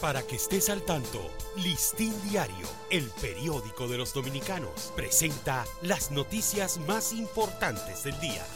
Para que estés al tanto, Listín Diario, el periódico de los dominicanos, presenta las noticias más importantes del día.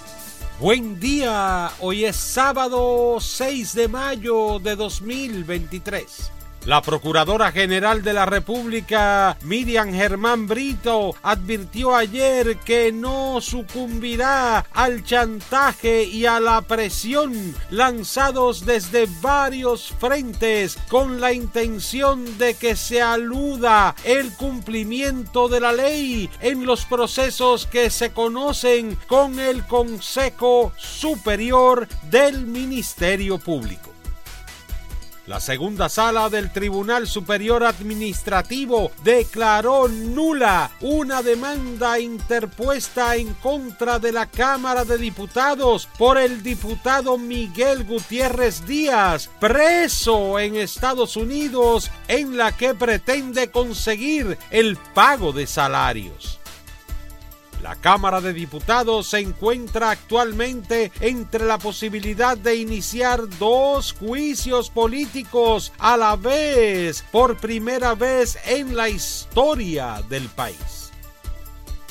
Buen día, hoy es sábado 6 de mayo de 2023. La Procuradora General de la República, Miriam Germán Brito, advirtió ayer que no sucumbirá al chantaje y a la presión lanzados desde varios frentes con la intención de que se aluda el cumplimiento de la ley en los procesos que se conocen con el Consejo Superior del Ministerio Público. La segunda sala del Tribunal Superior Administrativo declaró nula una demanda interpuesta en contra de la Cámara de Diputados por el diputado Miguel Gutiérrez Díaz, preso en Estados Unidos, en la que pretende conseguir el pago de salarios. La Cámara de Diputados se encuentra actualmente entre la posibilidad de iniciar dos juicios políticos a la vez por primera vez en la historia del país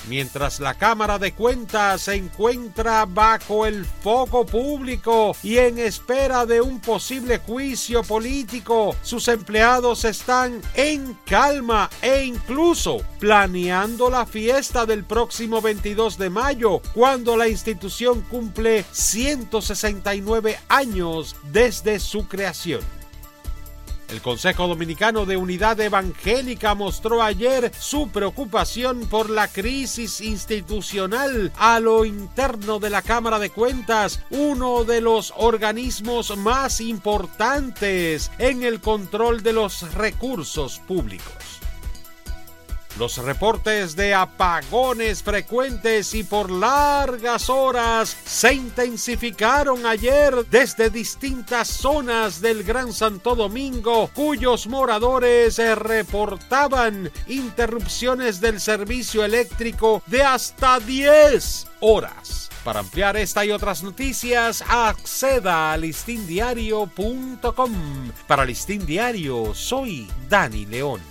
mientras la Cámara de Cuentas se encuentra bajo el foco público y en espera de un posible juicio político, sus empleados están en calma e incluso planeando la fiesta del próximo 22 de mayo, cuando la institución cumple 169 años desde su creación. El Consejo Dominicano de Unidad Evangélica mostró ayer su preocupación por la crisis institucional a lo interno de la Cámara de Cuentas, uno de los organismos más importantes en el control de los recursos públicos. Los reportes de apagones frecuentes y por largas horas se intensificaron ayer desde distintas zonas del Gran Santo Domingo, cuyos moradores reportaban interrupciones del servicio eléctrico de hasta 10 horas. Para ampliar esta y otras noticias, acceda a listindiario.com. Para Listín Diario, soy Dani León.